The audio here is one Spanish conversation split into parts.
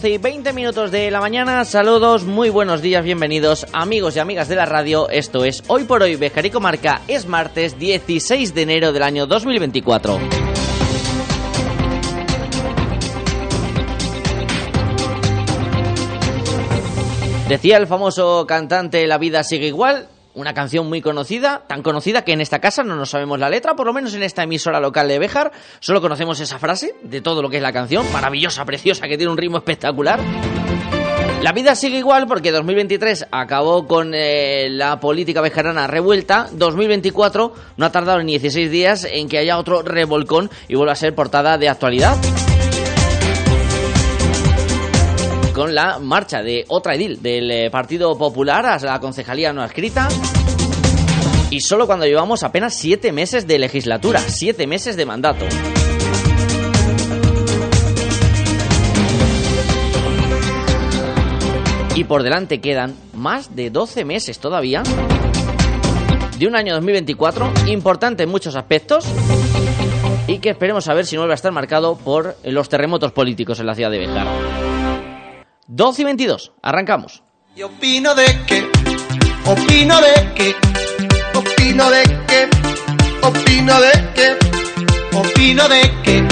12 y 20 minutos de la mañana, saludos, muy buenos días, bienvenidos amigos y amigas de la radio, esto es Hoy por Hoy Bejarico Marca, es martes 16 de enero del año 2024. Decía el famoso cantante La vida sigue igual, una canción muy conocida, tan conocida que en esta casa no nos sabemos la letra, por lo menos en esta emisora local de Béjar, solo conocemos esa frase de todo lo que es la canción, maravillosa, preciosa, que tiene un ritmo espectacular. La vida sigue igual porque 2023 acabó con eh, la política bejarana revuelta. 2024 no ha tardado ni 16 días en que haya otro revolcón y vuelva a ser portada de actualidad. Con la marcha de otra edil del eh, Partido Popular a la concejalía no escrita. Y solo cuando llevamos apenas siete meses de legislatura, siete meses de mandato. Y por delante quedan más de 12 meses todavía de un año 2024 importante en muchos aspectos y que esperemos a ver si no vuelve a estar marcado por los terremotos políticos en la ciudad de Bejar. 12 y 22, arrancamos. Y opino de que, opino de que, opino de que, opino de que, opino de que,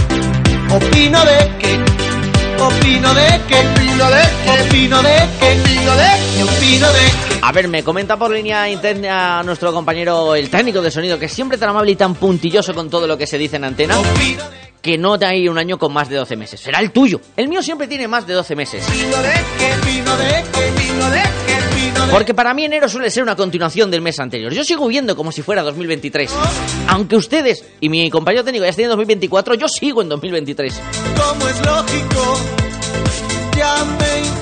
opino de que, opino de que, opino de que, opino de que, opino de que, opino de que. A ver, me comenta por línea interna nuestro compañero, el técnico de sonido, que siempre tan amable y tan puntilloso con todo lo que se dice en antena que no hay un año con más de 12 meses. Será el tuyo. El mío siempre tiene más de 12 meses. Porque para mí enero suele ser una continuación del mes anterior. Yo sigo viendo como si fuera 2023. Aunque ustedes y mi compañero técnico ya estén en 2024, yo sigo en 2023. Como es lógico, ya me.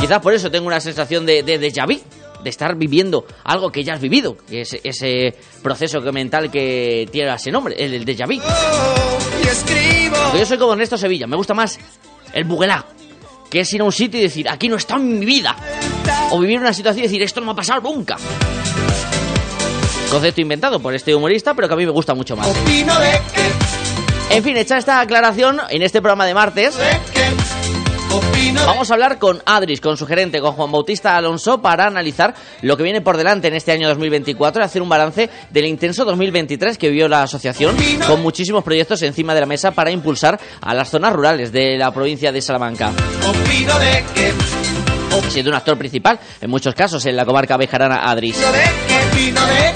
Quizás por eso tengo una sensación de, de déjà vu de estar viviendo algo que ya has vivido, que es ese proceso mental que tiene ese nombre, el, el déjà vu. Escribo. Porque yo soy como Ernesto Sevilla, me gusta más el buguelá, que es ir a un sitio y decir, aquí no está en mi vida. O vivir una situación y decir, esto no me ha pasado nunca. Concepto inventado por este humorista, pero que a mí me gusta mucho más. En fin, hecha esta aclaración, en este programa de martes, Vamos a hablar con Adris, con su gerente, con Juan Bautista Alonso, para analizar lo que viene por delante en este año 2024 y hacer un balance del intenso 2023 que vivió la asociación, con muchísimos proyectos encima de la mesa para impulsar a las zonas rurales de la provincia de Salamanca. Siendo un actor principal, en muchos casos, en la comarca bejarana Adris.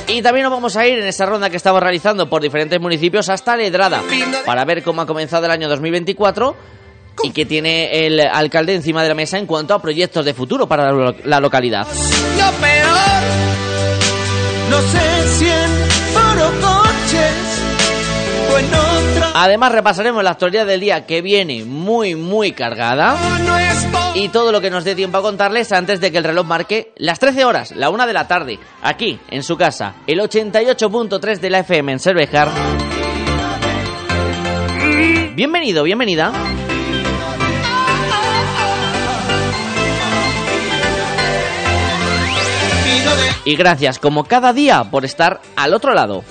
Y también nos vamos a ir en esta ronda que estamos realizando por diferentes municipios hasta Ledrada, para ver cómo ha comenzado el año 2024 y qué tiene el alcalde encima de la mesa en cuanto a proyectos de futuro para la lo- la localidad. Lo peor, no sé si en foro coches o en otra. Además repasaremos la actualidad del día que viene muy muy cargada y todo lo que nos dé tiempo a contarles antes de que el reloj marque las 13 horas, la 1 de la tarde, aquí en su casa, el 88.3 de la FM en Cervejar. Bienvenido, bienvenida. Y gracias como cada día por estar al otro lado.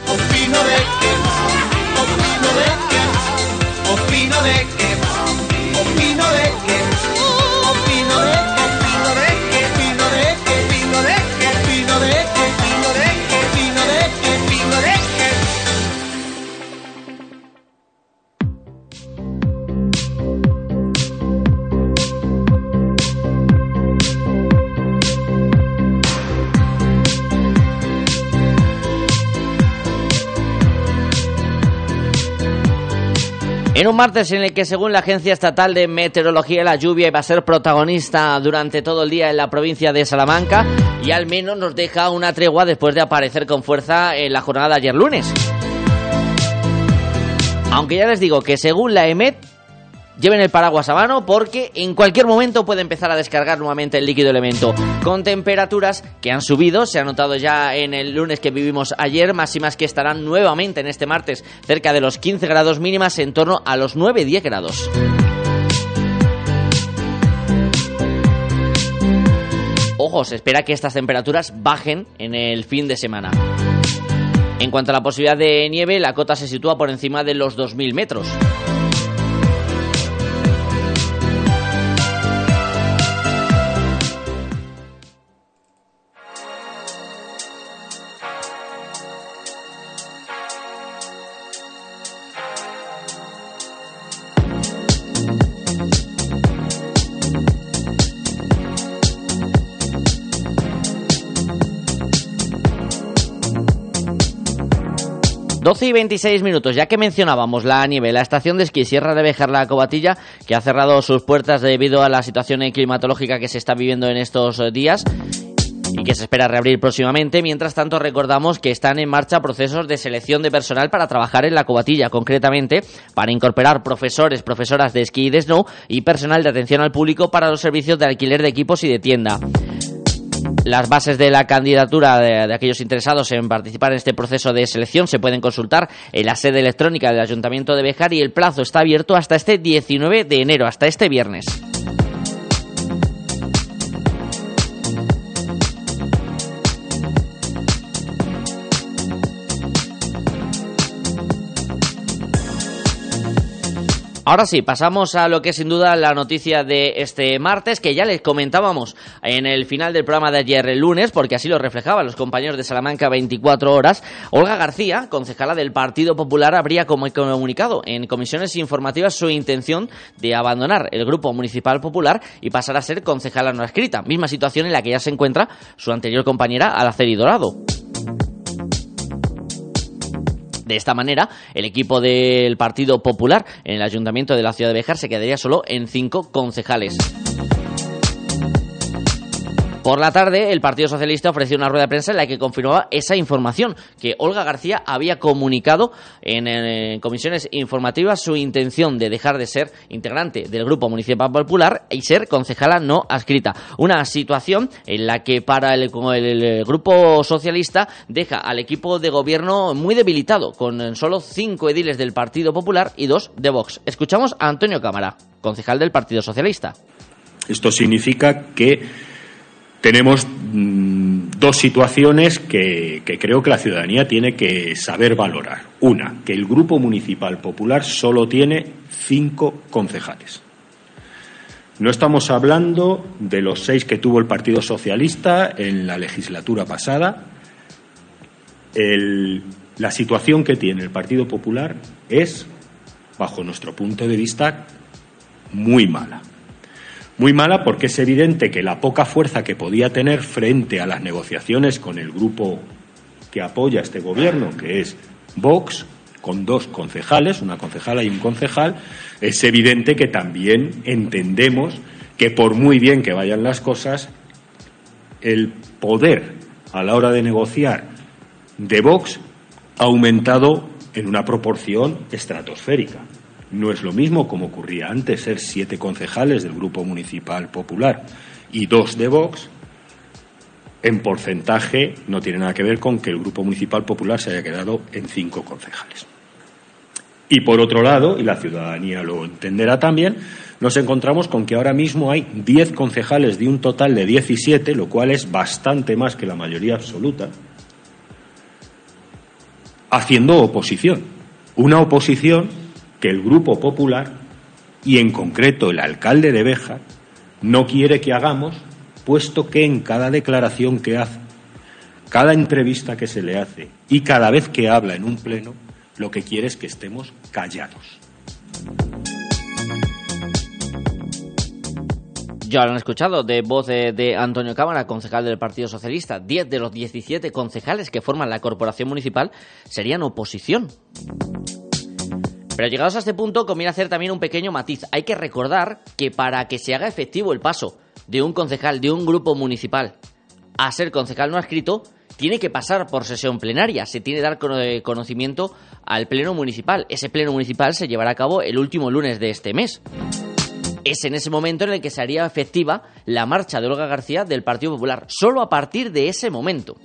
Un martes en el que según la Agencia Estatal de Meteorología la lluvia iba a ser protagonista durante todo el día en la provincia de Salamanca y al menos nos deja una tregua después de aparecer con fuerza en la jornada de ayer lunes. Aunque ya les digo que según la EMET lleven el paraguas a mano porque en cualquier momento puede empezar a descargar nuevamente el líquido elemento. Con temperaturas que han subido, se ha notado ya en el lunes que vivimos ayer, máximas que estarán nuevamente en este martes cerca de los 15 grados mínimas en torno a los 9-10 grados. Ojo, se espera que estas temperaturas bajen en el fin de semana. En cuanto a la posibilidad de nieve, la cota se sitúa por encima de los 2.000 metros. 12 y 26 minutos, ya que mencionábamos la nieve, la estación de esquí Sierra de Bejar la Cobatilla, que ha cerrado sus puertas debido a la situación climatológica que se está viviendo en estos días y que se espera reabrir próximamente. Mientras tanto, recordamos que están en marcha procesos de selección de personal para trabajar en la cobatilla, concretamente para incorporar profesores, profesoras de esquí y de snow y personal de atención al público para los servicios de alquiler de equipos y de tienda. Las bases de la candidatura de, aquellos interesados en participar en este proceso de selección se pueden consultar en la sede electrónica del Ayuntamiento de Bejar y el plazo está abierto hasta este 19 de enero, hasta este viernes. Ahora sí, pasamos a lo que es sin duda la noticia de este martes, que ya les comentábamos en el final del programa de ayer el lunes, porque así lo reflejaban los compañeros de Salamanca 24 horas. Olga García, concejala del Partido Popular, habría comunicado en comisiones informativas su intención de abandonar el Grupo Municipal Popular y pasar a ser concejala no escrita, misma situación en la que ya se encuentra su anterior compañera Alaceri Dorado. De esta manera, el equipo del Partido Popular en el Ayuntamiento de la Ciudad de Bejar se quedaría solo en cinco concejales. Por la tarde, el Partido Socialista ofreció una rueda de prensa en la que confirmaba esa información, que Olga García había comunicado en, comisiones informativas su intención de dejar de ser integrante del Grupo Municipal Popular y ser concejala no adscrita. Una situación en la que para el, el Grupo Socialista deja al equipo de gobierno muy debilitado, con solo cinco ediles del Partido Popular y dos de Vox. Escuchamos a Antonio Cámara, concejal del Partido Socialista. Esto significa que tenemos mm, dos situaciones que, creo que la ciudadanía tiene que saber valorar. Una, que el Grupo Municipal Popular solo tiene cinco concejales. No estamos hablando de los seis que tuvo el Partido Socialista en la legislatura pasada. la situación que tiene el Partido Popular es, bajo nuestro punto de vista, muy mala. Muy mala porque es evidente que la poca fuerza que podía tener frente a las negociaciones con el grupo que apoya este gobierno, que es Vox, con dos concejales, una concejala y un concejal, es evidente que también entendemos que por muy bien que vayan las cosas, el poder a la hora de negociar de Vox ha aumentado en una proporción estratosférica. No es lo mismo, como ocurría antes, ser siete concejales del Grupo Municipal Popular y dos de Vox. En porcentaje no tiene nada que ver con que el Grupo Municipal Popular se haya quedado en cinco concejales. Y por otro lado, y la ciudadanía lo entenderá también, nos encontramos con que ahora mismo hay diez concejales de un total de 17, lo cual es bastante más que la mayoría absoluta, haciendo oposición. Una oposición que el Grupo Popular y en concreto el alcalde de Beja no quiere que hagamos, puesto que en cada declaración que hace, cada entrevista que se le hace y cada vez que habla en un pleno, lo que quiere es que estemos callados. Ya lo han escuchado de voz de, Antonio Cámara, concejal del Partido Socialista. Diez de los 17 concejales que forman la corporación municipal serían oposición. Pero llegados a este punto conviene hacer también un pequeño matiz. Hay que recordar que para que se haga efectivo el paso de un concejal de un grupo municipal a ser concejal no escrito, tiene que pasar por sesión plenaria, se tiene que dar eh, conocimiento al Pleno Municipal. Ese Pleno Municipal se llevará a cabo el último lunes de este mes. Es en ese momento en el que se haría efectiva la marcha de Olga García del Partido Popular, solo a partir de ese momento.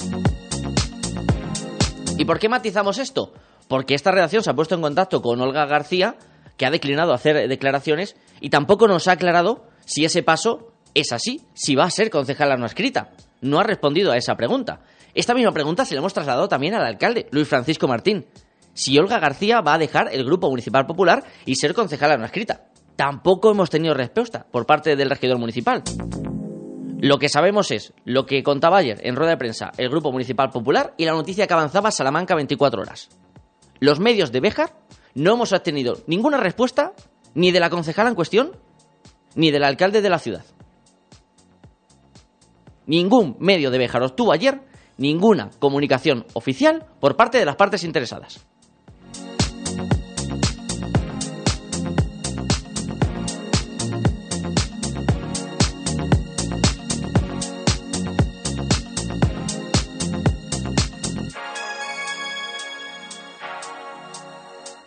¿Y por qué matizamos esto? Porque esta redacción se ha puesto en contacto con Olga García, que ha declinado hacer declaraciones, y tampoco nos ha aclarado si ese paso es así, si va a ser concejala no escrita. No ha respondido a esa pregunta. Esta misma pregunta se la hemos trasladado también al alcalde, Luis Francisco Martín. Si Olga García va a dejar el Grupo Municipal Popular y ser concejala no escrita. Tampoco hemos tenido respuesta por parte del regidor municipal. Lo que sabemos es lo que contaba ayer en rueda de prensa el Grupo Municipal Popular y la noticia que avanzaba Salamanca 24 horas. Los medios de Béjar no hemos obtenido ninguna respuesta ni de la concejala en cuestión ni del alcalde de la ciudad. Ningún medio de Béjar obtuvo ayer ninguna comunicación oficial por parte de las partes interesadas.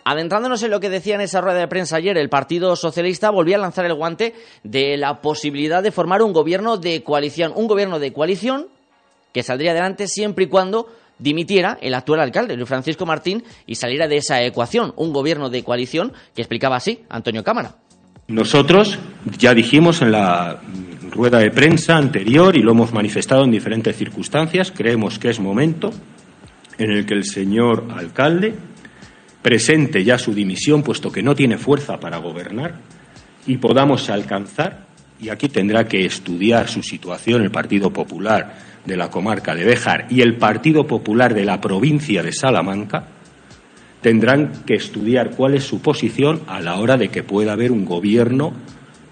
Adentrándonos en lo que decía en esa rueda de prensa ayer, el Partido Socialista volvía a lanzar el guante de la posibilidad de formar un gobierno de coalición, un gobierno de coalición que saldría adelante siempre y cuando dimitiera el actual alcalde, Luis Francisco Martín, y saliera de esa ecuación, un gobierno de coalición que explicaba así Antonio Cámara. Nosotros ya dijimos en la rueda de prensa anterior y lo hemos manifestado en diferentes circunstancias, creemos que es momento en el que el señor alcalde presente ya su dimisión, puesto que no tiene fuerza para gobernar, y podamos alcanzar, y aquí tendrá que estudiar su situación el Partido Popular, de la comarca de Béjar y el Partido Popular de la provincia de Salamanca tendrán que estudiar cuál es su posición a la hora de que pueda haber un gobierno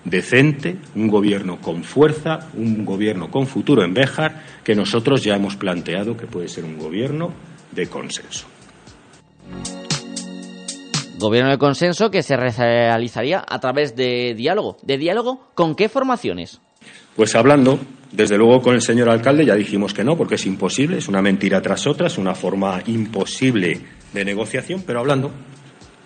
decente, un gobierno con fuerza, un gobierno con futuro en Béjar, que nosotros ya hemos planteado que puede ser un gobierno de consenso. Gobierno de consenso que se realizaría a través de diálogo. ¿De diálogo con qué formaciones? Pues hablando, desde luego con el señor alcalde ya dijimos que no, porque es imposible, es una mentira tras otra, es una forma imposible de negociación, pero hablando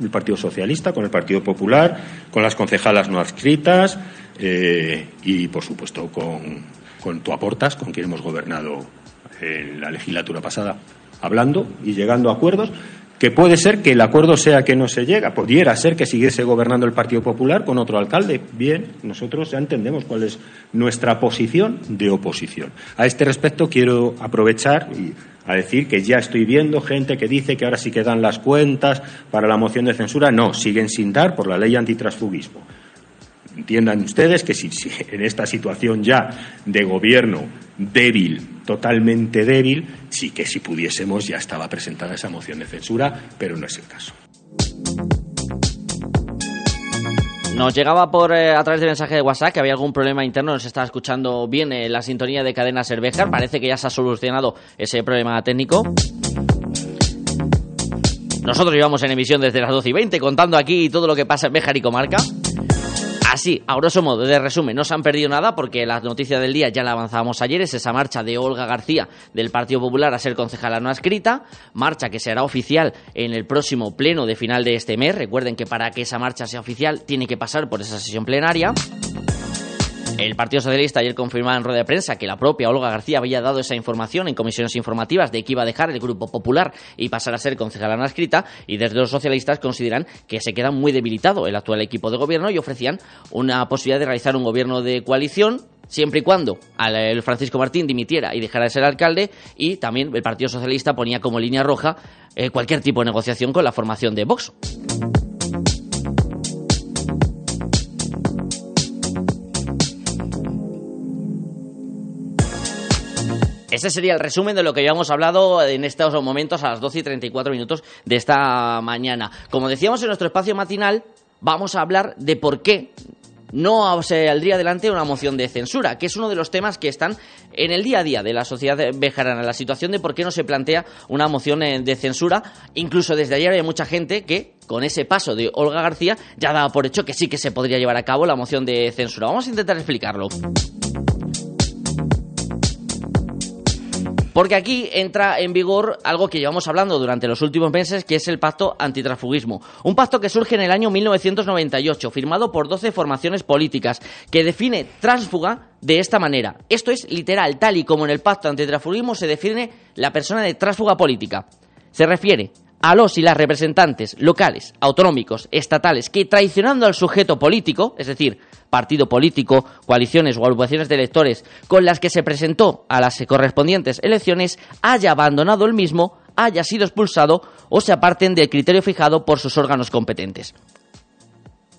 el Partido Socialista, con el Partido Popular, con las concejalas no adscritas eh, y, por supuesto, con, con tu aportas, con quien hemos gobernado en la legislatura pasada, hablando y llegando a acuerdos que puede ser que el acuerdo sea que no se llega, pudiera ser que siguiese gobernando el Partido Popular con otro alcalde. Bien, nosotros ya entendemos cuál es nuestra posición de oposición. A este respecto quiero aprovechar y a decir que ya estoy viendo gente que dice que ahora sí que dan las cuentas para la moción de censura. No, siguen sin dar por la ley antitransfugismo. Entiendan ustedes que si, en esta situación ya de gobierno débil, totalmente débil, sí que si pudiésemos ya estaba presentada esa moción de censura, pero no es el caso. Nos llegaba por eh, a través de mensaje de WhatsApp que había algún problema interno, nos estaba escuchando bien eh, la sintonía de cadena Cervejar. Parece que ya se ha solucionado ese problema técnico. Nosotros llevamos en emisión desde las 12 y 20 contando aquí todo lo que pasa en Béjar y Comarca. Así, a grosso modo, de resumen, no se han perdido nada porque la noticia del día ya la avanzábamos ayer, es esa marcha de Olga García del Partido Popular a ser concejala no escrita, marcha que será oficial en el próximo pleno de final de este mes. Recuerden que para que esa marcha sea oficial tiene que pasar por esa sesión plenaria. El Partido Socialista ayer confirmaba en rueda de prensa que la propia Olga García había dado esa información en comisiones informativas de que iba a dejar el Grupo Popular y pasar a ser concejala no escrita y desde los socialistas consideran que se queda muy debilitado el actual equipo de gobierno y ofrecían una posibilidad de realizar un gobierno de coalición siempre y cuando el Francisco Martín dimitiera y dejara de ser alcalde y también el Partido Socialista ponía como línea roja eh, cualquier tipo de negociación con la formación de Vox. Ese sería el resumen de lo que ya hemos hablado en estos momentos a las 12 y 34 minutos de esta mañana. Como decíamos en nuestro espacio matinal, vamos a hablar de por qué no saldría adelante una moción de censura, que es uno de los temas que están en el día a día de la sociedad bejarana, la situación de por qué no se plantea una moción eh, de censura. Incluso desde ayer hay mucha gente que, con ese paso de Olga García, ya daba por hecho que sí que se podría llevar a cabo la moción de censura. Vamos a intentar explicarlo. Porque aquí entra en vigor algo que llevamos hablando durante los últimos meses, que es el pacto antitransfugismo. Un pacto que surge en el año 1998, firmado por 12 formaciones políticas, que define transfuga de esta manera. Esto es literal, tal y como en el pacto antitransfugismo se define la persona de transfuga política. Se refiere a los y las representantes locales, autonómicos, estatales, que traicionando al sujeto político, es decir, partido político, coaliciones o agrupaciones de electores con las que se presentó a las correspondientes elecciones, haya abandonado el mismo, haya sido expulsado o se aparten del criterio fijado por sus órganos competentes.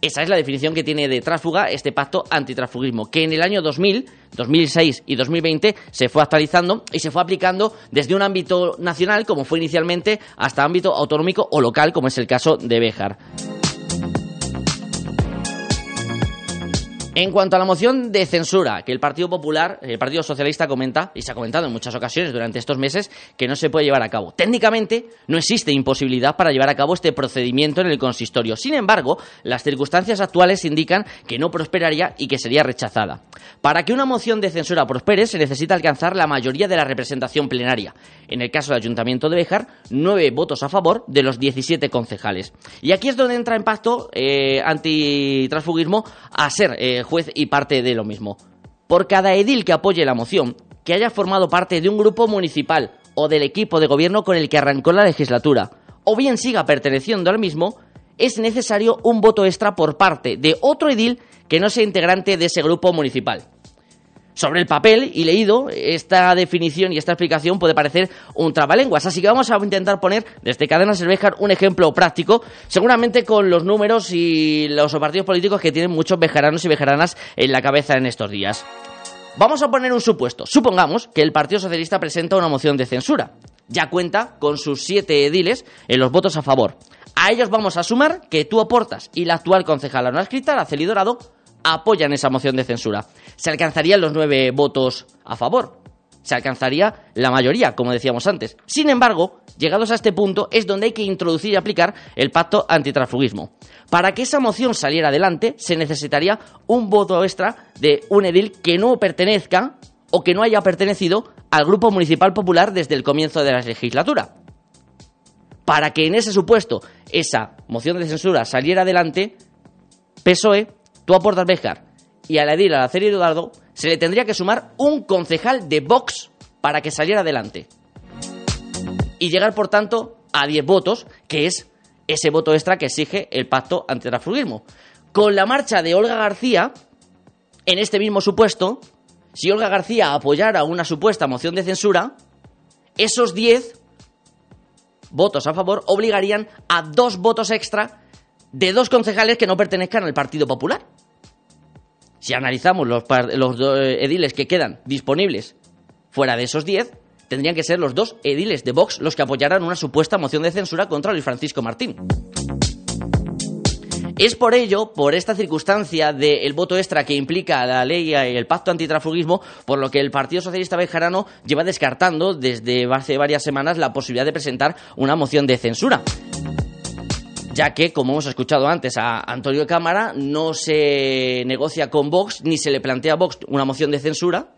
Esa es la definición que tiene de tránsfuga este pacto antitransfugismo, que en el año 2000, 2006 y 2020 se fue actualizando y se fue aplicando desde un ámbito nacional, como fue inicialmente, hasta ámbito autonómico o local, como es el caso de Béjar. En cuanto a la moción de censura, que el Partido Popular, el Partido Socialista comenta, y se ha comentado en muchas ocasiones durante estos meses, que no se puede llevar a cabo. Técnicamente, no existe imposibilidad para llevar a cabo este procedimiento en el consistorio. Sin embargo, las circunstancias actuales indican que no prosperaría y que sería rechazada. Para que una moción de censura prospere, se necesita alcanzar la mayoría de la representación plenaria. En el caso del Ayuntamiento de Béjar, nueve votos a favor de los 17 concejales. Y aquí es donde entra en pacto eh, antitransfugismo a ser eh, juez y parte de lo mismo. Por cada edil que apoye la moción, que haya formado parte de un grupo municipal o del equipo de gobierno con el que arrancó la legislatura, o bien siga perteneciendo al mismo, es necesario un voto extra por parte de otro edil que no sea integrante de ese grupo municipal. Sobre el papel y leído, esta definición y esta explicación puede parecer un trabalenguas, así que vamos a intentar poner desde Cadenas Bejar un ejemplo práctico, seguramente con los números y los partidos políticos que tienen muchos bejaranos y bejaranas en la cabeza en estos días. Vamos a poner un supuesto. Supongamos que el Partido Socialista presenta una moción de censura. Ya cuenta con sus siete ediles en los votos a favor. A ellos vamos a sumar que tú aportas y la actual concejala no escrita, la Dorado, apoyan esa moción de censura. Se alcanzarían los nueve votos a favor. Se alcanzaría la mayoría, como decíamos antes. Sin embargo, llegados a este punto es donde hay que introducir y aplicar el pacto antitransfugismo. Para que esa moción saliera adelante, se necesitaría un voto extra de un edil que no pertenezca o que no haya pertenecido al Grupo Municipal Popular desde el comienzo de la legislatura. Para que en ese supuesto esa moción de censura saliera adelante, PSOE tú aportas Béjar y a la edil, a la serie Eduardo, se le tendría que sumar un concejal de Vox para que saliera adelante. Y llegar, por tanto, a 10 votos, que es ese voto extra que exige el pacto antitransfugismo. Con la marcha de Olga García, en este mismo supuesto, si Olga García apoyara una supuesta moción de censura, esos 10 votos a favor obligarían a dos votos extra de dos concejales que no pertenezcan al Partido Popular. Si analizamos los, eh, ediles que quedan disponibles fuera de esos 10, tendrían que ser los dos ediles de Vox los que apoyaran una supuesta moción de censura contra Luis Francisco Martín. Es por ello, por esta circunstancia del voto extra que implica la ley y el pacto antitrafugismo, por lo que el Partido Socialista Bejarano lleva descartando desde hace varias semanas la posibilidad de presentar una moción de censura ya que, como hemos escuchado antes a Antonio Cámara, no se negocia con Vox ni se le plantea a Vox una moción de censura,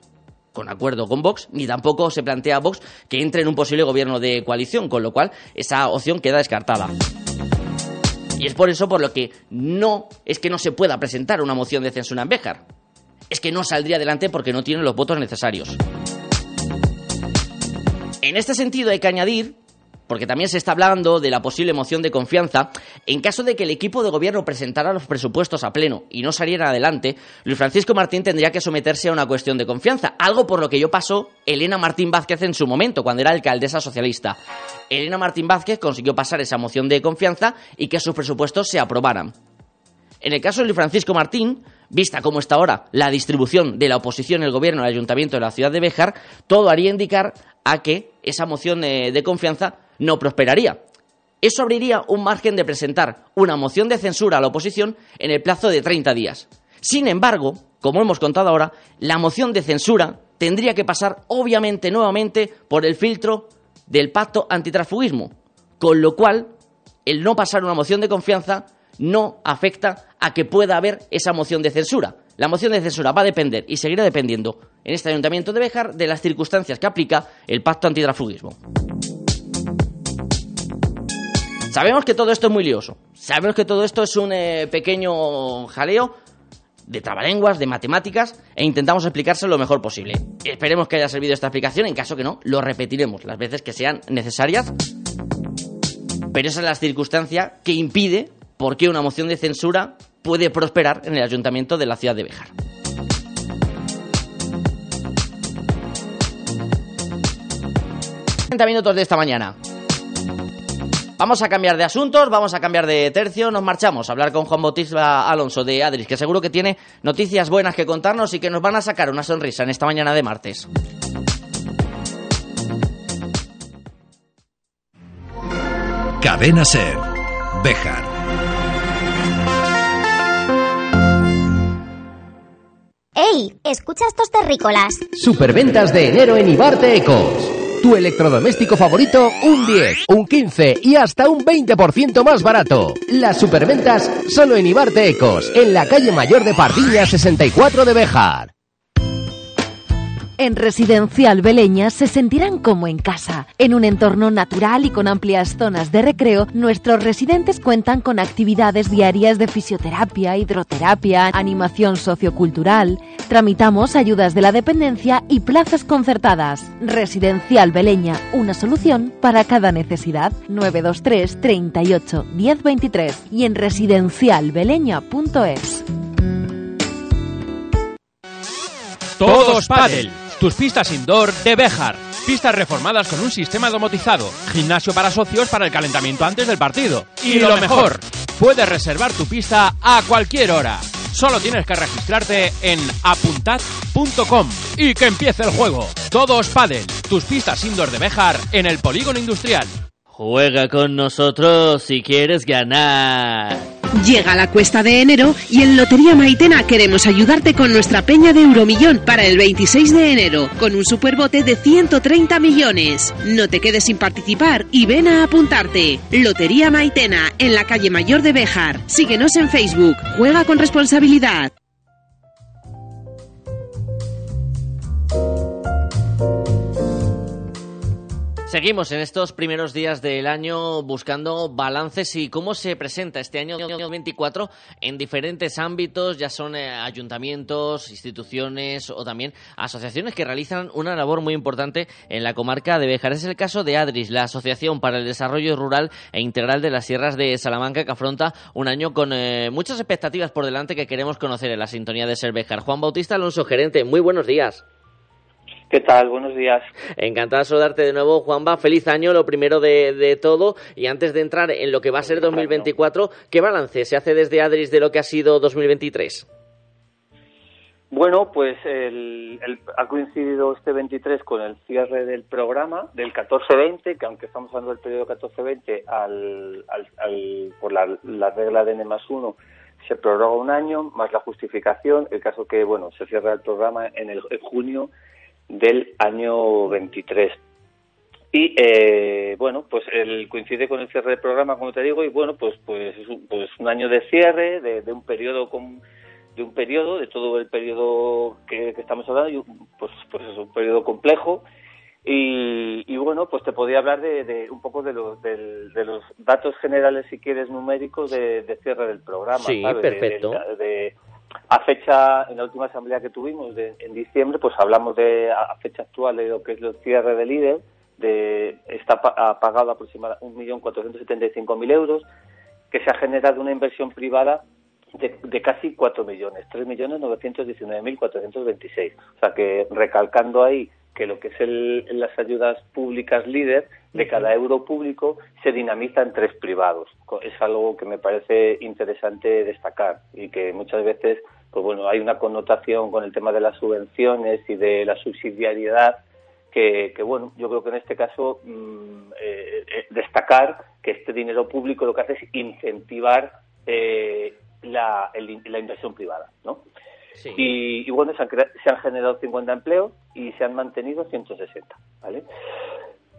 con acuerdo con Vox, ni tampoco se plantea a Vox que entre en un posible gobierno de coalición, con lo cual esa opción queda descartada. Y es por eso por lo que no es que no se pueda presentar una moción de censura en Béjar. Es que no saldría adelante porque no tiene los votos necesarios. En este sentido hay que añadir porque también se está hablando de la posible moción de confianza, en caso de que el equipo de gobierno presentara los presupuestos a pleno y no saliera adelante, Luis Francisco Martín tendría que someterse a una cuestión de confianza, algo por lo que yo pasó Elena Martín Vázquez en su momento, cuando era alcaldesa socialista. Elena Martín Vázquez consiguió pasar esa moción de confianza y que sus presupuestos se aprobaran. En el caso de Luis Francisco Martín, vista como está ahora la distribución de la oposición el gobierno del ayuntamiento de la ciudad de Béjar, todo haría indicar a que esa moción de confianza no prosperaría. Eso abriría un margen de presentar una moción de censura a la oposición en el plazo de 30 días. Sin embargo, como hemos contado ahora, la moción de censura tendría que pasar obviamente nuevamente por el filtro del pacto antitransfugismo, con lo cual el no pasar una moción de confianza no afecta a que pueda haber esa moción de censura. La moción de censura va a depender y seguirá dependiendo en este ayuntamiento de Béjar de las circunstancias que aplica el pacto antitrafugismo. Sabemos que todo esto es muy lioso. Sabemos que todo esto es un eh, pequeño jaleo de trabalenguas, de matemáticas, e intentamos explicárselo lo mejor posible. Esperemos que haya servido esta explicación, en caso que no, lo repetiremos las veces que sean necesarias. Pero esa es la circunstancia que impide por qué una moción de censura puede prosperar en el ayuntamiento de la ciudad de Béjar. 30 minutos de esta mañana. Vamos a cambiar de asuntos, vamos a cambiar de tercio, nos marchamos a hablar con Juan Bautista Alonso de Adris, que seguro que tiene noticias buenas que contarnos y que nos van a sacar una sonrisa en esta mañana de martes. Cadena Ser. Béjar. ¡Ey! Escucha estos terrícolas. Superventas de enero en Ibarte Ecos. Tu electrodoméstico favorito, un 10, un 15 y hasta un 20% más barato. Las superventas solo en Ibarte Ecos, en la calle mayor de Pardiña 64 de Bejar. En Residencial Beleña se sentirán como en casa. En un entorno natural y con amplias zonas de recreo, nuestros residentes cuentan con actividades diarias de fisioterapia, hidroterapia, animación sociocultural. Tramitamos ayudas de la dependencia y plazas concertadas. Residencial Beleña, una solución para cada necesidad. 923 38 1023 y en residencialbeleña.es. Todos Padel tus pistas indoor de Bejar. Pistas reformadas con un sistema domotizado. Gimnasio para socios para el calentamiento antes del partido. Y, lo mejor, puedes reservar tu pista a cualquier hora. Solo tienes que registrarte en apuntad.com y que empiece el juego. Todos Padel, tus pistas indoor de Bejar en el polígono industrial. Juega con nosotros si quieres ganar. Llega la cuesta de enero y en Lotería Maitena queremos ayudarte con nuestra peña de Euromillón para el 26 de enero, con un superbote de 130 millones. No te quedes sin participar y ven a apuntarte. Lotería Maitena, en la calle Mayor de Béjar. Síguenos en Facebook. Juega con responsabilidad. Seguimos en estos primeros días del año buscando balances y cómo se presenta este año 2024 en diferentes ámbitos, ya son eh, ayuntamientos, instituciones o también asociaciones que realizan una labor muy importante en la comarca de Béjar. Es el caso de ADRIS, la Asociación para el Desarrollo Rural e Integral de las Sierras de Salamanca, que afronta un año con eh, muchas expectativas por delante que queremos conocer en la sintonía de Ser. Juan Bautista Alonso, gerente, muy buenos días. ¿Qué tal? Buenos días. Encantado de saludarte de nuevo, Juanba. Feliz año, lo primero de, todo. Y antes de entrar en lo que va a ser 2024, ¿qué balance se hace desde Adris de lo que ha sido 2023? Bueno, pues ha coincidido este 23 con el cierre del programa del 14-20, que aunque estamos hablando del periodo 14-20, al, por la, regla de N más 1, se prorroga un año, más la justificación, el caso que, bueno, se cierra el programa en, el, en junio del año 23. Y eh, bueno, pues el, coincide con el cierre del programa, como te digo, y bueno, pues pues es un, pues un año de cierre, de, un periodo con, de un periodo, de todo el periodo que, estamos hablando, pues pues es un periodo complejo. Y, bueno, pues te podía hablar de, un poco de los, de, los datos generales, si quieres, numéricos de, cierre del programa. Sí, perfecto. de a fecha, en la última asamblea que tuvimos en diciembre, pues hablamos de, a, fecha actual de lo que es el cierre de líder, de, está pagado aproximadamente 1.475.000 euros, que se ha generado una inversión privada de, de casi 4 millones, 3.919.426. O sea que recalcando ahí que lo que es el, las ayudas públicas líder, de cada euro público se dinamiza en tres privados. Es algo que me parece interesante destacar y que muchas veces, pues bueno, hay una connotación con el tema de las subvenciones y de la subsidiariedad que, bueno, yo creo que en este caso mm, eh, eh, destacar que este dinero público lo que hace es incentivar eh, la, la inversión privada, ¿no? Y, bueno, se han, se han, generado 50 empleos y se han mantenido 160, ¿vale?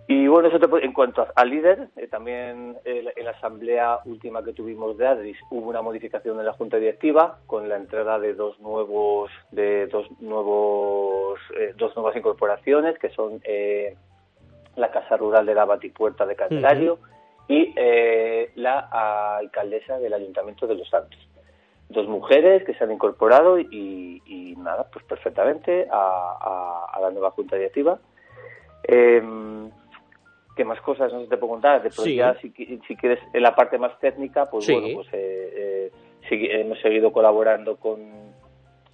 Y bueno, eso te en cuanto a- al líder, eh, también eh, en la asamblea última que tuvimos de ADRIS hubo una modificación en la junta directiva con la entrada de dos nuevos, de dos nuevos, eh, dos nuevas incorporaciones que son eh, la casa rural de la Batipuerta de Candelario y eh, la alcaldesa del Ayuntamiento de Los Santos. Dos mujeres que se han incorporado y, y nada, pues perfectamente a, a- a la nueva junta directiva. Em, ¿Qué más cosas no se te puedo contar? Sí. ya, si, si quieres, en la parte más técnica, pues Sí. bueno, pues eh, eh, hemos seguido colaborando con...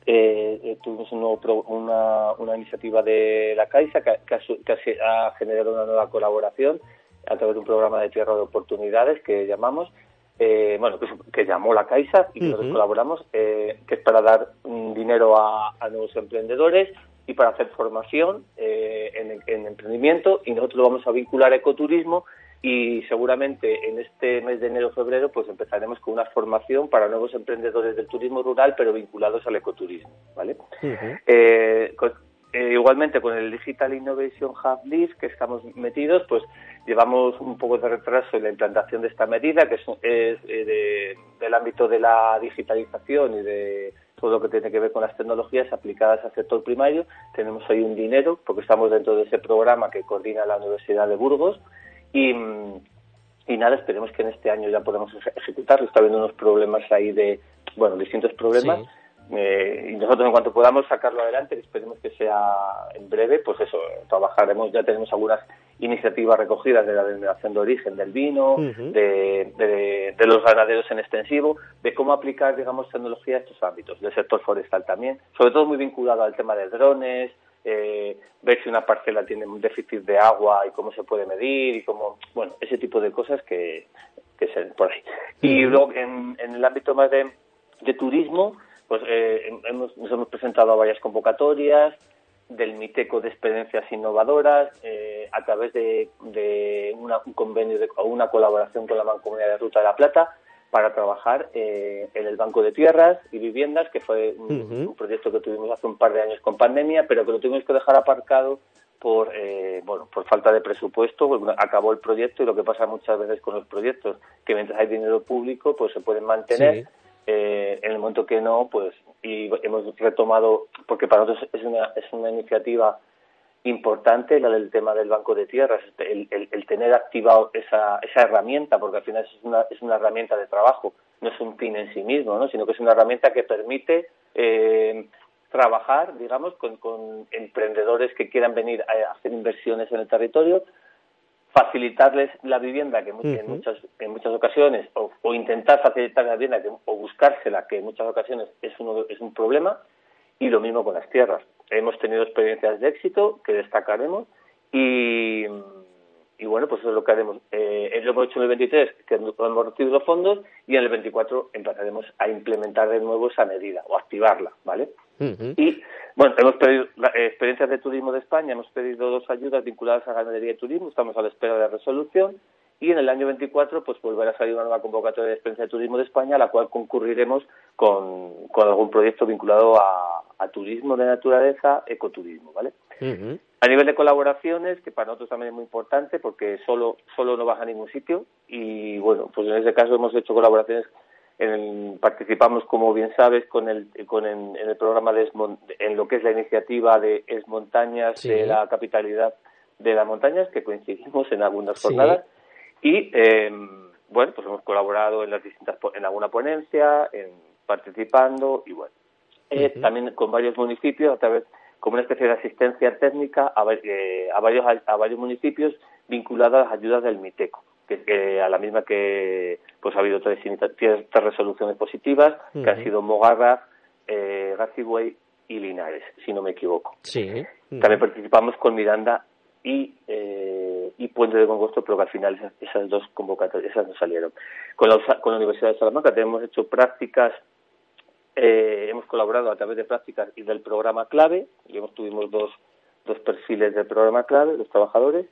eh, eh, tuvimos un nuevo pro- una, una iniciativa de la Caixa que, ha- que ha que ha generado una nueva colaboración a través de un programa de tierra de oportunidades que llamamos, eh, bueno, que, que llamó la Caixa y que nosotros colaboramos, eh, que es para dar dinero a, a nuevos emprendedores y para hacer formación eh, en, en emprendimiento. Y nosotros lo vamos a vincular a ecoturismo y seguramente en este mes de enero-febrero pues empezaremos con una formación para nuevos emprendedores del turismo rural pero vinculados al ecoturismo, ¿vale? Eh, con- eh, igualmente con el Digital Innovation Hub LIF que estamos metidos, pues llevamos un poco de retraso en la implantación de esta medida, que es, es, eh, de- del ámbito de la digitalización y de todo lo que tiene que ver con las tecnologías aplicadas al sector primario. Tenemos ahí un dinero, porque estamos dentro de ese programa que coordina la Universidad de Burgos. Y, nada, esperemos que en este año ya podamos eje- ejecutarlo. Está habiendo unos problemas ahí de, bueno, distintos problemas. Eh, y nosotros en cuanto podamos sacarlo adelante, esperemos que sea en breve, pues eso, trabajaremos, ya tenemos algunas iniciativas recogidas de la denominación de origen del vino, de, de- de los ganaderos en extensivo, de cómo aplicar, digamos, tecnología a estos ámbitos, del sector forestal también, sobre todo muy vinculado al tema de drones, eh, ver si una parcela tiene un déficit de agua y cómo se puede medir y cómo, bueno, ese tipo de cosas que, que se por ahí. Y luego en, en el ámbito más de, de turismo, pues eh, hemos, nos hemos presentado a varias convocatorias del MITECO de experiencias innovadoras eh, a través de, de una- un convenio de, o una colaboración con la Mancomunidad de Ruta de la Plata para trabajar eh, en el Banco de Tierras y Viviendas, que fue un, proyecto que tuvimos hace un par de años con pandemia, pero que lo tuvimos que dejar aparcado por eh, bueno por falta de presupuesto porque acabó el proyecto y lo que pasa muchas veces con los proyectos que mientras hay dinero público pues se pueden mantener Sí. Eh, en el momento que no pues y hemos retomado porque para nosotros es una es una iniciativa importante la del tema del banco de tierras el, el- el tener activado esa, esa herramienta porque al final es una es una herramienta de trabajo no es un fin en sí mismo ¿no? sino que es una herramienta que permite eh, trabajar, digamos, con, con emprendedores que quieran venir a hacer inversiones en el territorio, facilitarles la vivienda, que en, muchas, en muchas ocasiones, o, o intentar facilitar la vivienda que- o buscársela, que en muchas ocasiones es, uno, es un problema, y lo mismo con las tierras. Hemos tenido experiencias de éxito que destacaremos y, y bueno, pues eso es lo que haremos. Eh, lo hemos hecho en el 23, que hemos recibido los fondos, y en el 24 empezaremos a implementar de nuevo esa medida o activarla, ¿vale? Y bueno, hemos pedido la- eh, experiencias de turismo de España, hemos pedido dos ayudas vinculadas a ganadería y turismo, estamos a la espera de la resolución. Y en el año 24, pues volverá a salir una nueva convocatoria de experiencia de turismo de España, a la cual concurriremos con, con algún proyecto vinculado a, a turismo de naturaleza, ecoturismo, ¿vale? A nivel de colaboraciones, que para nosotros también es muy importante porque solo, solo no vas a ningún sitio y bueno, pues en ese caso hemos hecho colaboraciones, en participamos como bien sabes con el, con en, en el programa de Esmon- en lo que es la iniciativa de Es Montañas Sí. de la capitalidad de las montañas que coincidimos en algunas Sí. jornadas y eh, bueno, pues hemos colaborado en las distintas en alguna ponencia, en participando y bueno, eh, también con varios municipios a través como una especie de asistencia técnica a, eh, a varios a varios municipios vinculados a las ayudas del MITECO, que que a la misma que pues ha habido tres, tres resoluciones positivas, que han sido Mogarra, eh, Gacigüey y Linares, si no me equivoco. Sí. También participamos con Miranda y, eh, y Puente de Congosto, pero que al final esas, esas dos convocatorias esas no salieron. Con la, con la Universidad de Salamanca hemos hecho prácticas, eh, hemos colaborado a través de prácticas y del programa clave, y hemos tuvimos dos, dos perfiles del programa clave, los trabajadores,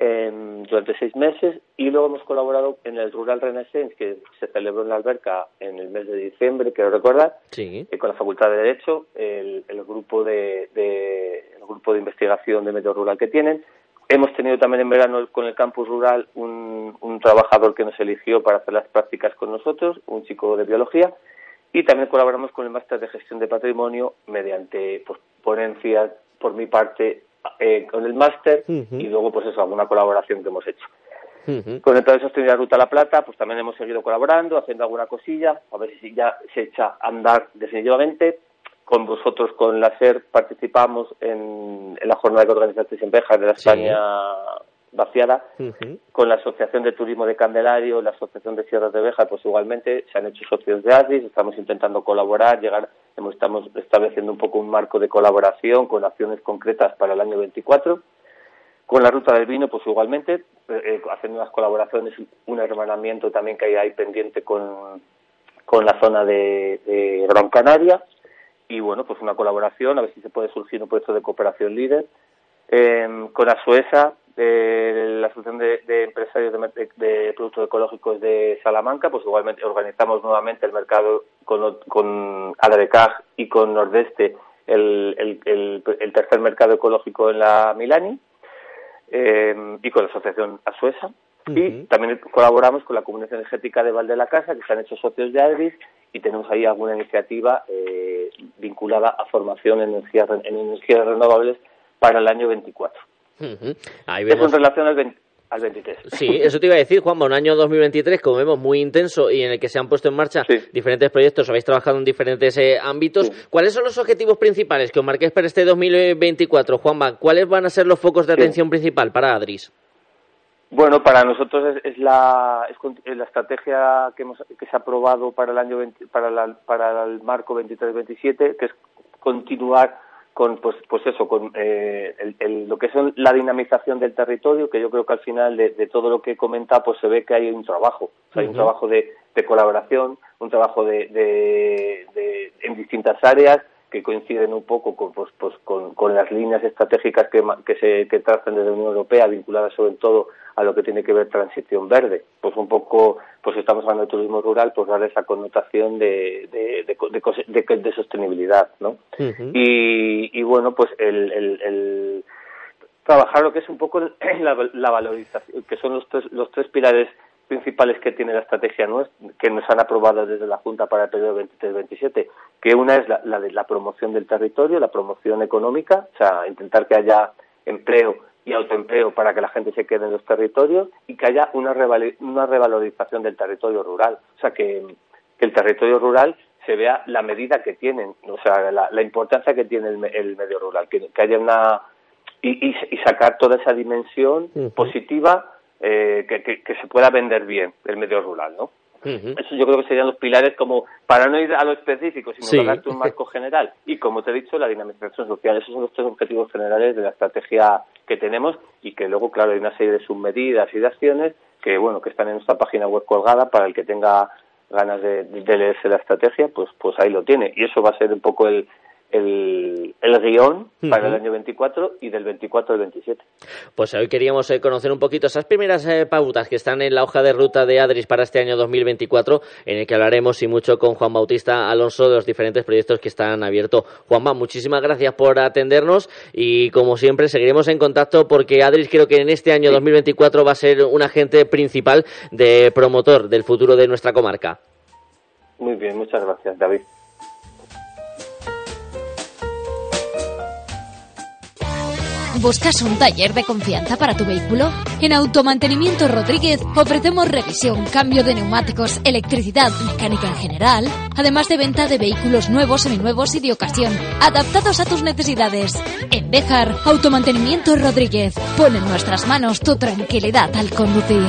em, durante seis meses y luego hemos colaborado en el Rural Renaissance que se celebró en la alberca en el mes de diciembre, quiero recordar, Sí. eh, con la Facultad de Derecho, el, el grupo de, de- el grupo de investigación de medio rural que tienen, Hemos tenido también en verano con el campus rural un, un trabajador que nos eligió para hacer las prácticas con nosotros, un chico de biología, y también colaboramos con el máster de gestión de patrimonio mediante pues, ponencias por mi parte eh, con el máster y luego pues eso, alguna colaboración que hemos hecho. Con el plan de sostenibilidad Ruta La Plata, pues también hemos seguido colaborando, haciendo alguna cosilla, a ver si ya se echa a andar definitivamente. Con vosotros, con la SER, participamos en, en la jornada que organizasteis en Beja de la España vaciada. Con la Asociación de Turismo de Candelario, la Asociación de Sierras de Beja, pues igualmente se han hecho socios de ADIS, estamos intentando colaborar, llegar, estamos estableciendo un poco un marco de colaboración con acciones concretas para el año 24. Con la ruta del vino, pues igualmente, eh, eh, haciendo unas colaboraciones, un hermanamiento también que hay ahí pendiente con, con la zona de, de Gran Canaria. Y bueno, pues una colaboración, a ver si se puede surgir un puesto de cooperación líder. Eh, con Asuesa, eh, la Asociación de, de Empresarios de, de, Productos Ecológicos de Salamanca, pues igualmente organizamos nuevamente el mercado con, con Caj y con Nordeste el, el, el, el tercer mercado ecológico en la Milani eh, y con la asociación Asuesa. Y también colaboramos con la Comunidad Energética de Valde la Casa, que se han hecho socios de ADRIS, y tenemos ahí alguna iniciativa eh, vinculada a formación en energías, en energías renovables para el año 24. Ahí vemos... Eso en relación al, al 23. Sí, eso te iba a decir, Juanma, un año 2023, como vemos, muy intenso y en el que se han puesto en marcha sí. diferentes proyectos, habéis trabajado en diferentes eh, ámbitos. Sí. ¿Cuáles son los objetivos principales que os marquéis para este 2024, Juanma? ¿Cuáles van a ser los focos de atención sí. principal para Adris? Bueno, para nosotros es, es la, es la estrategia que, hemos, que se ha aprobado para el año 20, para, la, para el marco 23-27, que es continuar con pues pues eso con eh, el, el, lo que es la dinamización del territorio que yo creo que al final de, de, todo lo que comenta pues se ve que hay un trabajo. O sea, hay un trabajo de, de colaboración un trabajo de, de, en distintas áreas que coinciden un poco con, pues, pues, con, con las líneas estratégicas que, que se que trazan desde la Unión Europea vinculadas sobre todo a lo que tiene que ver transición verde pues un poco pues estamos hablando de turismo rural pues darle esa connotación de de, de, de, de sostenibilidad no uh -huh. y, y bueno pues el, el, el trabajar lo que es un poco la, la valorización que son los tres los tres pilares principales que tiene la estrategia que nos han aprobado desde la Junta para el periodo 23-27, que una es la, la de la promoción del territorio, la promoción económica, o sea, intentar que haya empleo y autoempleo para que la gente se quede en los territorios y que haya una, una revalorización del territorio rural, o sea, que, que, el territorio rural se vea la medida que tienen, o sea, la, la importancia que tiene el, el medio rural, que, que haya una... Y, y, y, sacar toda esa dimensión uh -huh. positiva eh, que, que, que, se pueda vender bien el medio rural, ¿no? Uh -huh. Eso yo creo que serían los pilares como, para no ir a lo específico, sino sí. darte un marco general. Y como te he dicho, la dinamización social. Esos son los tres objetivos generales de la estrategia que tenemos y que luego, claro, hay una serie de submedidas y de acciones que, bueno, que están en nuestra página web colgada para el que tenga ganas de, de leerse la estrategia, pues, pues ahí lo tiene. Y eso va a ser un poco el, el, el guion uh -huh. para el año 24 y del 24 al 27. Pues hoy queríamos eh, conocer un poquito esas primeras eh, pautas que están en la hoja de ruta de Adris para este año 2024, en el que hablaremos y mucho con Juan Bautista Alonso de los diferentes proyectos que están abiertos. Juanma, muchísimas gracias por atendernos y como siempre seguiremos en contacto porque Adris creo que en este año sí. 2024 va a ser un agente principal de promotor del futuro de nuestra comarca. Muy bien, muchas gracias, David. ¿Buscas un taller de confianza para tu vehículo? En Automantenimiento Rodríguez ofrecemos revisión, cambio de neumáticos, electricidad, mecánica en general, además de venta de vehículos nuevos, seminuevos y de ocasión, adaptados a tus necesidades. En Bejar, Automantenimiento Rodríguez pone en nuestras manos tu tranquilidad al conducir.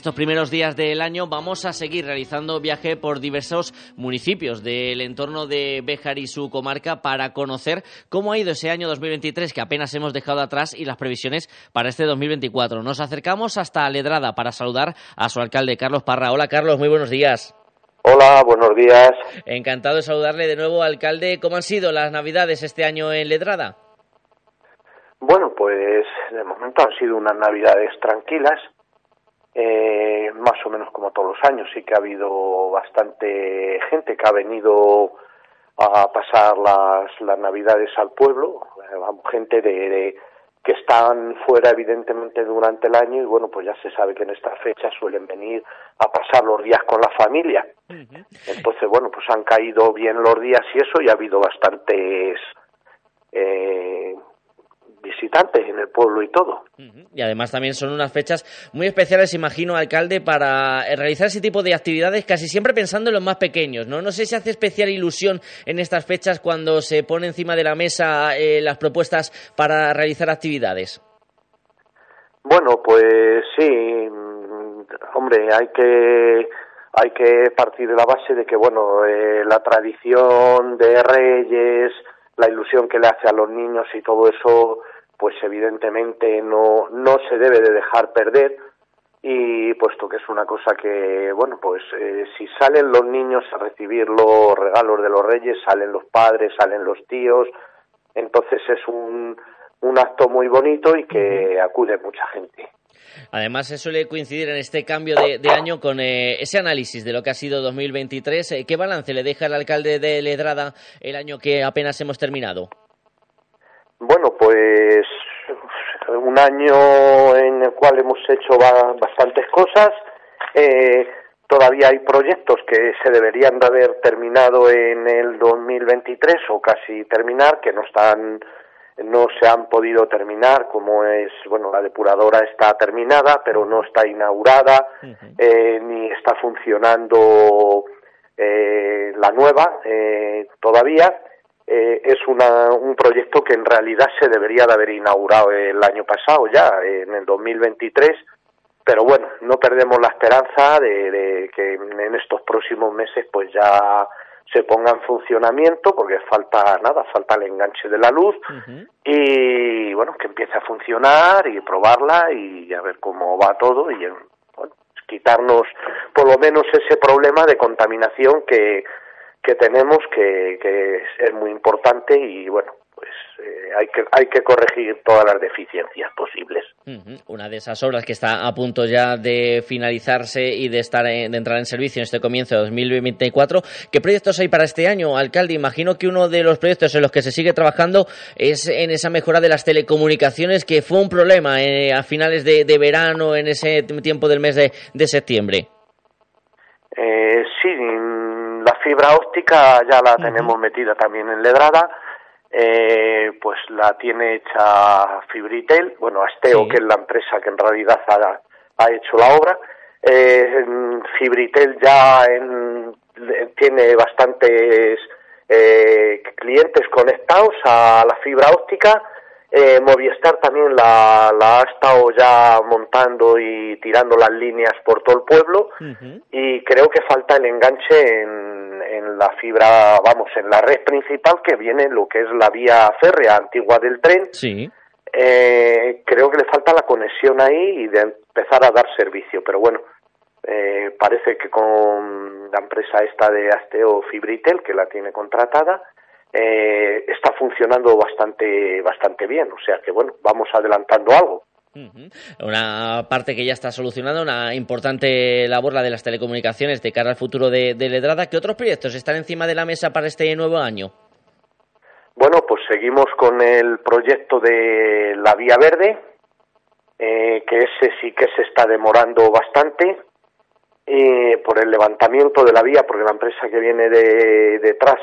Estos primeros días del año vamos a seguir realizando viaje por diversos municipios del entorno de Béjar y su comarca para conocer cómo ha ido ese año 2023 que apenas hemos dejado atrás y las previsiones para este 2024. Nos acercamos hasta Ledrada para saludar a su alcalde Carlos Parra. Hola Carlos, muy buenos días. Hola, buenos días. Encantado de saludarle de nuevo, alcalde. ¿Cómo han sido las Navidades este año en Ledrada? Bueno, pues de momento han sido unas Navidades tranquilas, eh, más o menos como todos los años. Sí que ha habido bastante gente que ha venido a pasar las, las Navidades al pueblo, eh, gente de que están fuera evidentemente durante el año y bueno, pues ya se sabe que en estas fechas suelen venir a pasar los días con la familia. Entonces, bueno, pues han caído bien los días y eso y ha habido bastantes eh, visitantes en el pueblo y todo. Y además también son unas fechas muy especiales, imagino, alcalde, para eh, realizar ese tipo de actividades, casi siempre pensando en los más pequeños, ¿no? No sé si hace especial ilusión en estas fechas cuando se pone encima de la mesa eh, las propuestas para realizar actividades. Bueno, pues sí, mm, hombre, hay que hay que partir de la base de que bueno, eh, la tradición de Reyes, la ilusión que le hace a los niños y todo eso pues evidentemente no, no se debe de dejar perder y puesto que es una cosa que, bueno, pues eh, si salen los niños a recibir los regalos de los reyes, salen los padres, salen los tíos, entonces es un, un acto muy bonito y que acude mucha gente. Además, se suele coincidir en este cambio de, año con eh, ese análisis de lo que ha sido 2023. Eh, ¿Qué balance le deja el alcalde de Ledrada el año que apenas hemos terminado? Bueno, pues un año en el cual hemos hecho bastantes cosas. Eh, todavía hay proyectos que se deberían de haber terminado en el 2023 o casi terminar, que no están no se han podido terminar, como es, bueno, la depuradora está terminada, pero no está inaugurada, eh, ni está funcionando eh, la nueva eh, todavía. Eh, es una, un proyecto que en realidad se debería de haber inaugurado el año pasado ya, en el 2023, pero bueno, no perdemos la esperanza de, que en estos próximos meses pues ya se ponga en funcionamiento porque falta nada, falta el enganche de la luz y bueno, que empiece a funcionar y probarla y a ver cómo va todo y bueno, quitarnos por lo menos ese problema de contaminación que que tenemos que, que es muy importante y bueno pues eh, hay que hay que corregir todas las deficiencias posibles. Una de esas obras que está a punto ya de finalizarse y de estar de entrar en servicio en este comienzo de 2024 qué proyectos hay para este año alcalde imagino que uno de los proyectos en los que se sigue trabajando es en esa mejora de las telecomunicaciones que fue un problema eh, a finales de, verano en ese tiempo del mes de, de septiembre. Eh, sí la fibra óptica ya la tenemos metida también en Ledrada, eh, pues la tiene hecha Fibritel, bueno, Asteo, que es la empresa que en realidad ha, hecho la obra. Eh, Fibritel ya tiene bastantes eh, clientes conectados a la fibra óptica eh, Movistar también la, ha estado ya montando y tirando las líneas por todo el pueblo y creo que falta el enganche en, en, la fibra, vamos, en la red principal que viene lo que es la vía férrea antigua del tren. Sí. Eh, creo que le falta la conexión ahí y de empezar a dar servicio, pero bueno, eh, parece que con la empresa esta de Asteo Fibritel, que la tiene contratada, eh, está funcionando bastante, bastante bien. O sea que, bueno, vamos adelantando algo. Una parte que ya está solucionada, una importante labor la de las telecomunicaciones de cara al futuro de, Ledrada. ¿Qué otros proyectos están encima de la mesa para este nuevo año? Bueno, pues seguimos con el proyecto de la Vía Verde, eh, que ese sí que se está demorando bastante eh, por el levantamiento de la vía, porque la empresa que viene de, detrás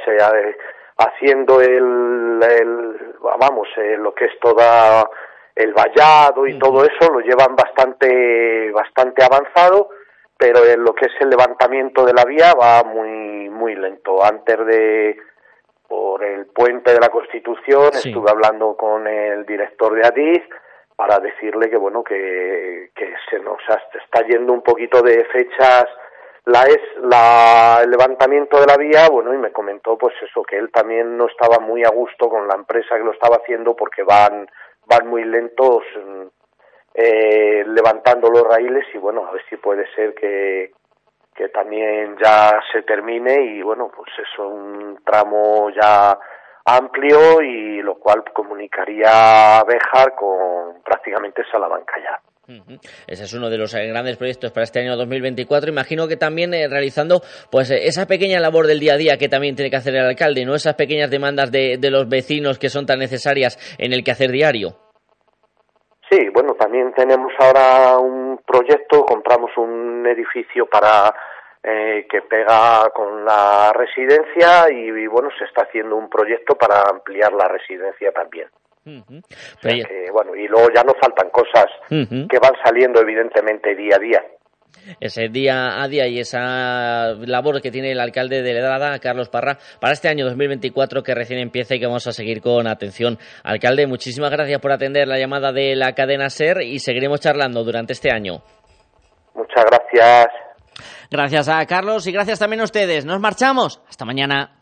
haciendo el, el vamos, eh, lo que es toda el vallado y todo eso lo llevan bastante bastante avanzado, pero en lo que es el levantamiento de la vía va muy muy lento. Antes de por el puente de la Constitución estuve hablando con el director de Adiz para decirle que bueno que, que se nos está yendo un poquito de fechas la es la el levantamiento de la vía bueno y me comentó pues eso que él también no estaba muy a gusto con la empresa que lo estaba haciendo porque van van muy lentos eh, levantando los raíles y bueno a ver si puede ser que que también ya se termine y bueno pues eso un tramo ya amplio y lo cual comunicaría a con prácticamente Salamanca ya. Ese es uno de los eh, grandes proyectos para este año 2024. Imagino que también eh, realizando pues eh, esa pequeña labor del día a día que también tiene que hacer el alcalde, no esas pequeñas demandas de, los vecinos que son tan necesarias en el quehacer diario. Sí, bueno, también tenemos ahora un proyecto, compramos un edificio para eh, que pega con la residencia y, bueno, se está haciendo un proyecto para ampliar la residencia también. Bueno, y luego ya no faltan cosas que van saliendo evidentemente día a día. Ese día a día y esa labor que tiene el alcalde de Ledrada, Carlos Parra, para este año 2024 que recién empieza y que vamos a seguir con atención. Alcalde, muchísimas gracias por atender la llamada de la cadena SER y seguiremos charlando durante este año. Muchas gracias. Gracias a Carlos y gracias también a ustedes. Nos marchamos. Hasta mañana.